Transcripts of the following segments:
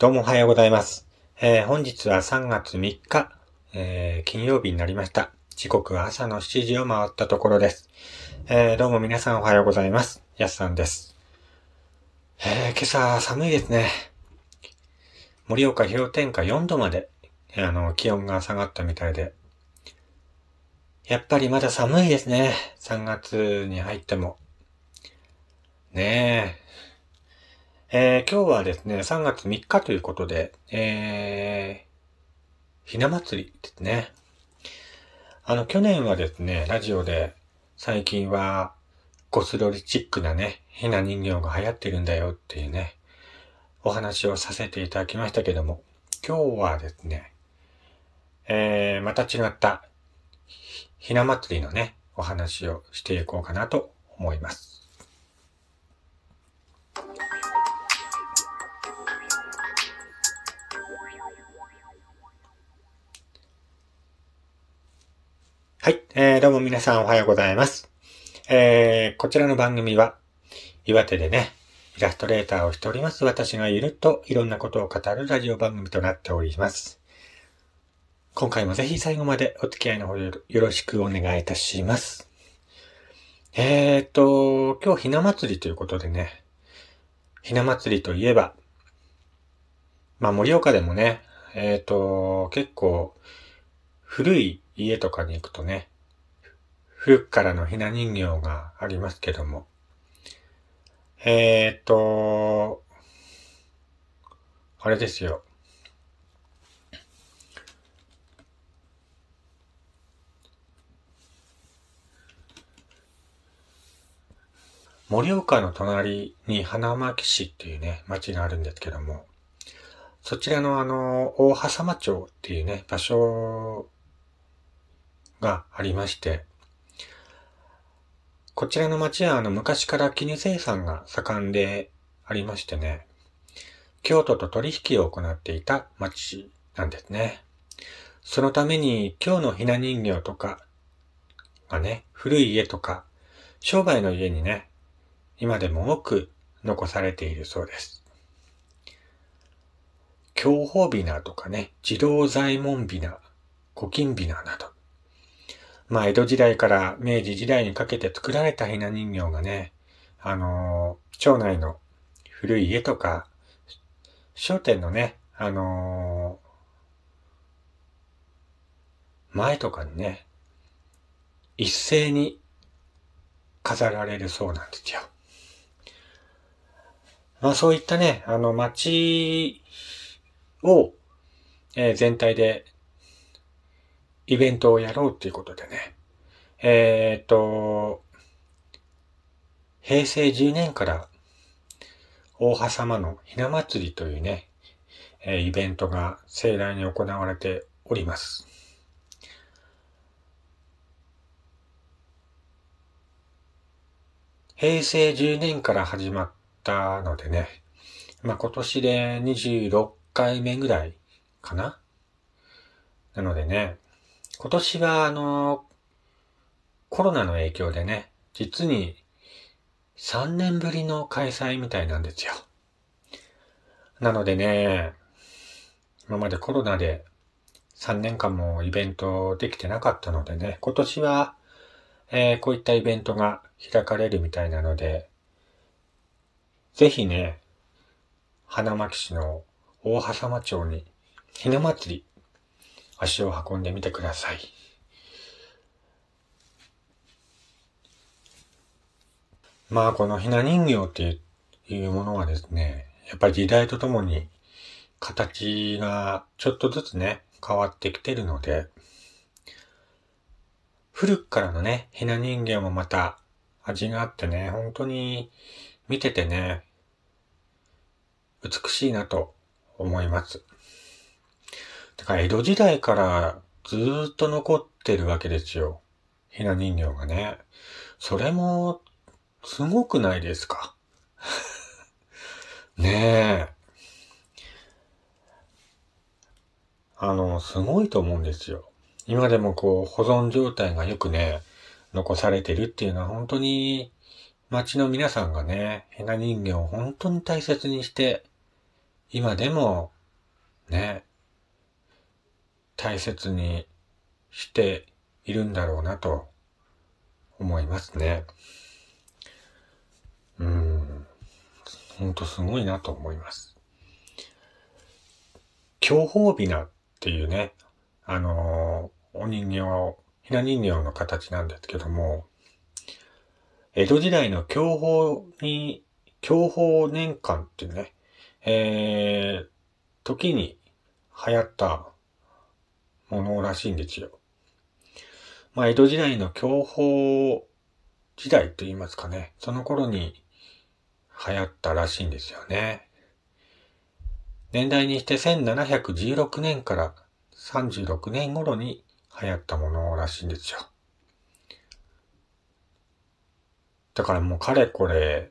どうもおはようございます。えー本日は3月3日、えー金曜日になりました。時刻は朝の7時を回ったところです。えーどうも皆さんおはようございます。やすさんです。え今朝寒いですね。盛岡氷点下4度まで、あの、気温が下がったみたいで。やっぱりまだ寒いですね。3月に入っても。ねえ。えー今日はですね、3月3日ということで、えー、ひな祭りですね。あの、去年はですね、ラジオで、最近は、ゴスロリチックなね、ひな人形が流行ってるんだよっていうね、お話をさせていただきましたけども、今日はですね、えー、また違った、ひひな祭りのね、お話をしていこうかなと思います。はい、えー、どうも皆さんおはようございます。えー、こちらの番組は、岩手でね、イラストレーターをしております私がゆるといろんなことを語るラジオ番組となっております。今回もぜひ最後までお付き合いのほどよろしくお願いいたします。えーと、今日ひな祭りということでね、ひな祭りといえば、まあ盛岡でもね、えーと、結構古い家とかに行くとね、古くからのひな人形がありますけども、えーと、あれですよ。盛岡の隣に花巻市っていうね、町があるんですけども、そちらのあの、大狭間町っていうね、場所がありまして、こちらの町はあの、昔から絹生産が盛んでありましてね、京都と取引を行っていた町なんですね。そのために今日のひな人形とかがね、古い家とか、商売の家にね、今でも多く残されているそうです。享保びなとかね、自動左衛門びな、古今びななど。まあ、江戸時代から明治時代にかけて作られたひな人形がね、あのー町内の古い家とか、商店のね、あのー前とかにね、一斉に飾られるそうなんですよ。まあそういったね、あの街を、えー全体でイベントをやろうっていうことでね、えーっと、平成10年から大狭間のひな祭りというね、えイベントが盛大に行われております。平成10年から始まったのでね、まあ今年で26回目ぐらいかななのでね、今年はあの、コロナの影響でね、実に3年ぶりの開催みたいなんですよ。なのでね、今までコロナで3年間もイベントできてなかったのでね、今年は、えーこういったイベントが開かれるみたいなので、ぜひね、花巻市の大狭間町にひな祭り足を運んでみてください。まあこのひな人形っていうものはですね、やっぱり時代とともに形がちょっとずつね、変わってきてるので、古くからのね、ひな人形もまた味があってね、本当に見ててね、美しいなと思います。だから江戸時代からずーっと残ってるわけですよ。ひな人形がね。それも、すごくないですか？ねえ。あの、すごいと思うんですよ。今でもこう、保存状態がよくね、残されてるっていうのは本当に、町の皆さんがね、ひな人形を本当に大切にして今でも、ね、大切にしているんだろうなと思いますね。うん。ほんとすごいなと思います。強宝ビナっていうね、あのー、お人形、ひな人形の形なんですけども、江戸時代の享保に、享保年間っていうね、えー、時に流行ったものらしいんですよ。まあ、江戸時代の享保時代と言いますかね。その頃に流行ったらしいんですよね。年代にして1716年から36年頃に流行ったものらしいんですよ。だからもうかれこれ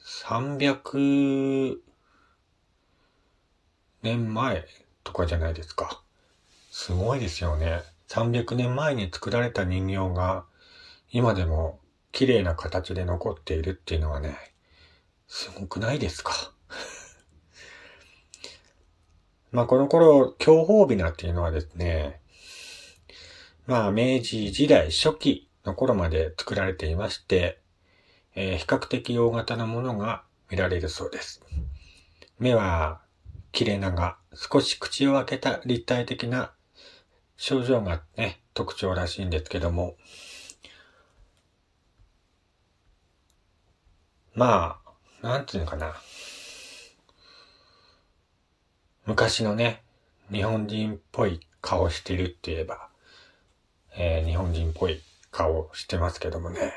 300年前とかじゃないですか。すごいですよね。300年前に作られた人形が今でも綺麗な形で残っているっていうのはね、すごくないですか？まあこの頃、享保美なっていうのはですね、まあ明治時代初期の頃まで作られていまして、えー、比較的大型なものが見られるそうです。目は切れ長、少し口を開けた立体的な症状がね、特徴らしいんですけども、まあ、なんていうのかな。昔のね、日本人っぽい顔してるって言えば、えー、日本人っぽい顔してますけどもね。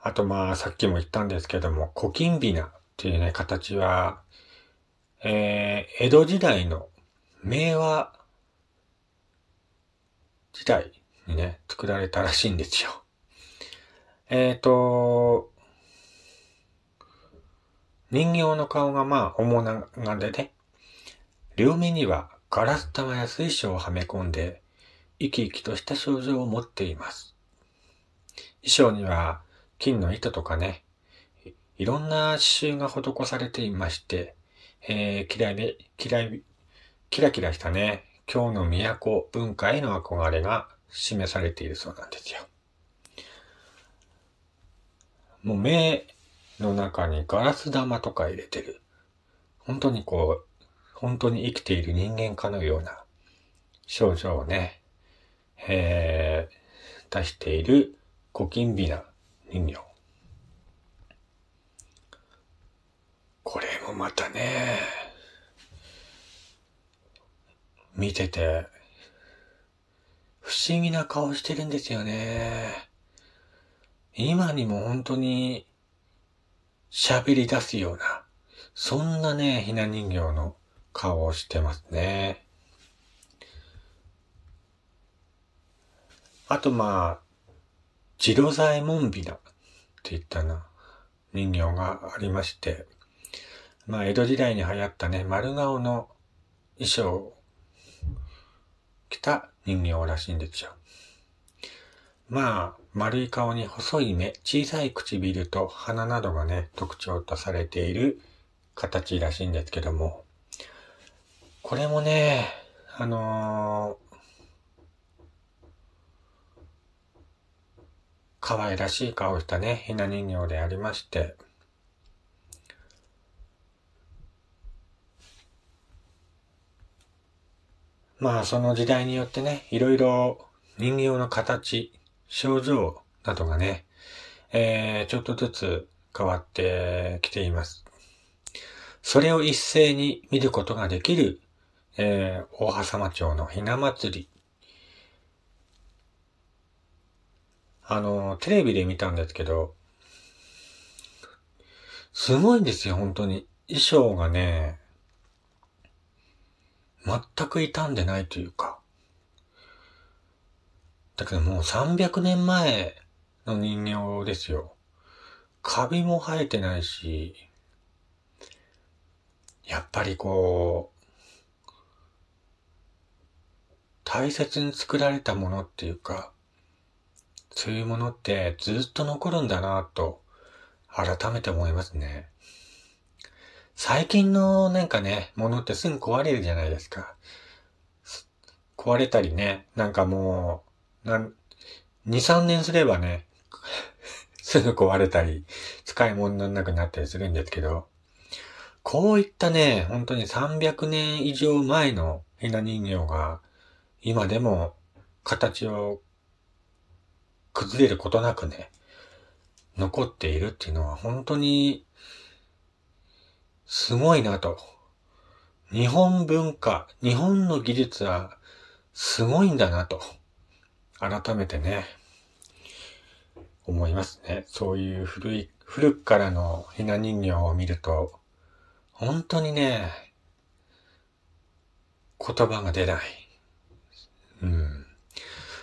あとまあ、さっきも言ったんですけども、古今美なっていうね、形は、えー、江戸時代の明和時代にね、作られたらしいんですよ。えっ、ー、と、人形の顔がまあ、面長でね、両目にはガラス玉や水晶をはめ込んで、生き生きとした症状を持っています。衣装には金の糸とかね、いろんな刺繍が施されていまして、えー、キラキキラ、キラキラしたね、今日の都文化への憧れが示されているそうなんですよ。もう目の中にガラス玉とか入れてる。本当にこう、本当に生きている人間かのような症状をね、えー、出している古今美な人形。これもまたね、見てて、不思議な顔してるんですよね。今にも本当に喋り出すような、そんなね、ひな人形の顔をしてますね。あとまあ、ジロザエモンビナって言ったな、人形がありまして、まあ、江戸時代に流行ったね、丸顔の衣装を着た人形らしいんですよ。まあ、丸い顔に細い目、小さい唇と鼻などがね、特徴とされている形らしいんですけども、これもね、あのー、可愛らしい顔したね、ひな人形でありまして、まあその時代によってね、いろいろ人形の形、症状などがね、えー、ちょっとずつ変わってきています。それを一斉に見ることができる、えー、大羽様町のひな祭り。あの、テレビで見たんですけど、すごいんですよ、本当に。衣装がね、全く傷んでないというか。だけどもう300年前の人形ですよ。カビも生えてないし、やっぱりこう、大切に作られたものっていうか、そういうものってずっと残るんだなと、改めて思いますね。最近のなんかね、ものってすぐ壊れるじゃないですか。壊れたりね、なんかもう、なん、2、3年すればね、すぐ壊れたり、使い物にならなくなったりするんですけど、こういったね、本当に300年以上前のひな人形が、今でも形を崩れることなくね、残っているっていうのは本当にすごいなと。日本文化、日本の技術はすごいんだなと。改めてね、思いますね。そういう古い、古くからのひな人形を見ると、本当にね、言葉が出ない。うん。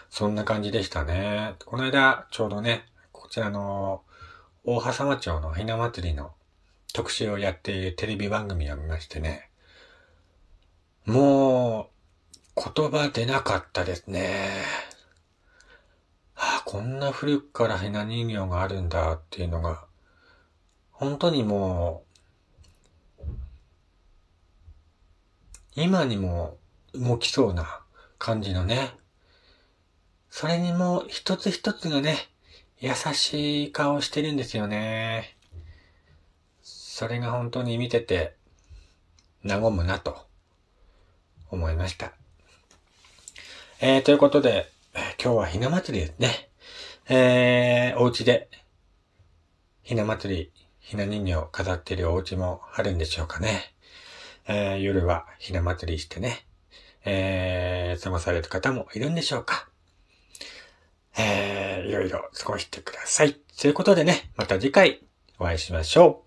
そんな感じでしたね。この間、ちょうどね、こちらの大羽様町のひな祭りの特集をやっているテレビ番組を見ましてね。もう、言葉出なかったですね。ああ、こんな古くからひな人形があるんだっていうのが、本当にもう、今にも動きそうな感じのね。それにも一つ一つがね、優しい顔してるんですよね。それが本当に見てて、和むなと思いました。えー、ということで、今日はひな祭りですね。えー、お家で、ひな祭り、ひな人形を飾っているお家もあるんでしょうかね。えー、夜はひな祭りしてね、えー、過ごされる方もいるんでしょうか。えー、いろいろ過ごしてください。ということでね、また次回お会いしましょう。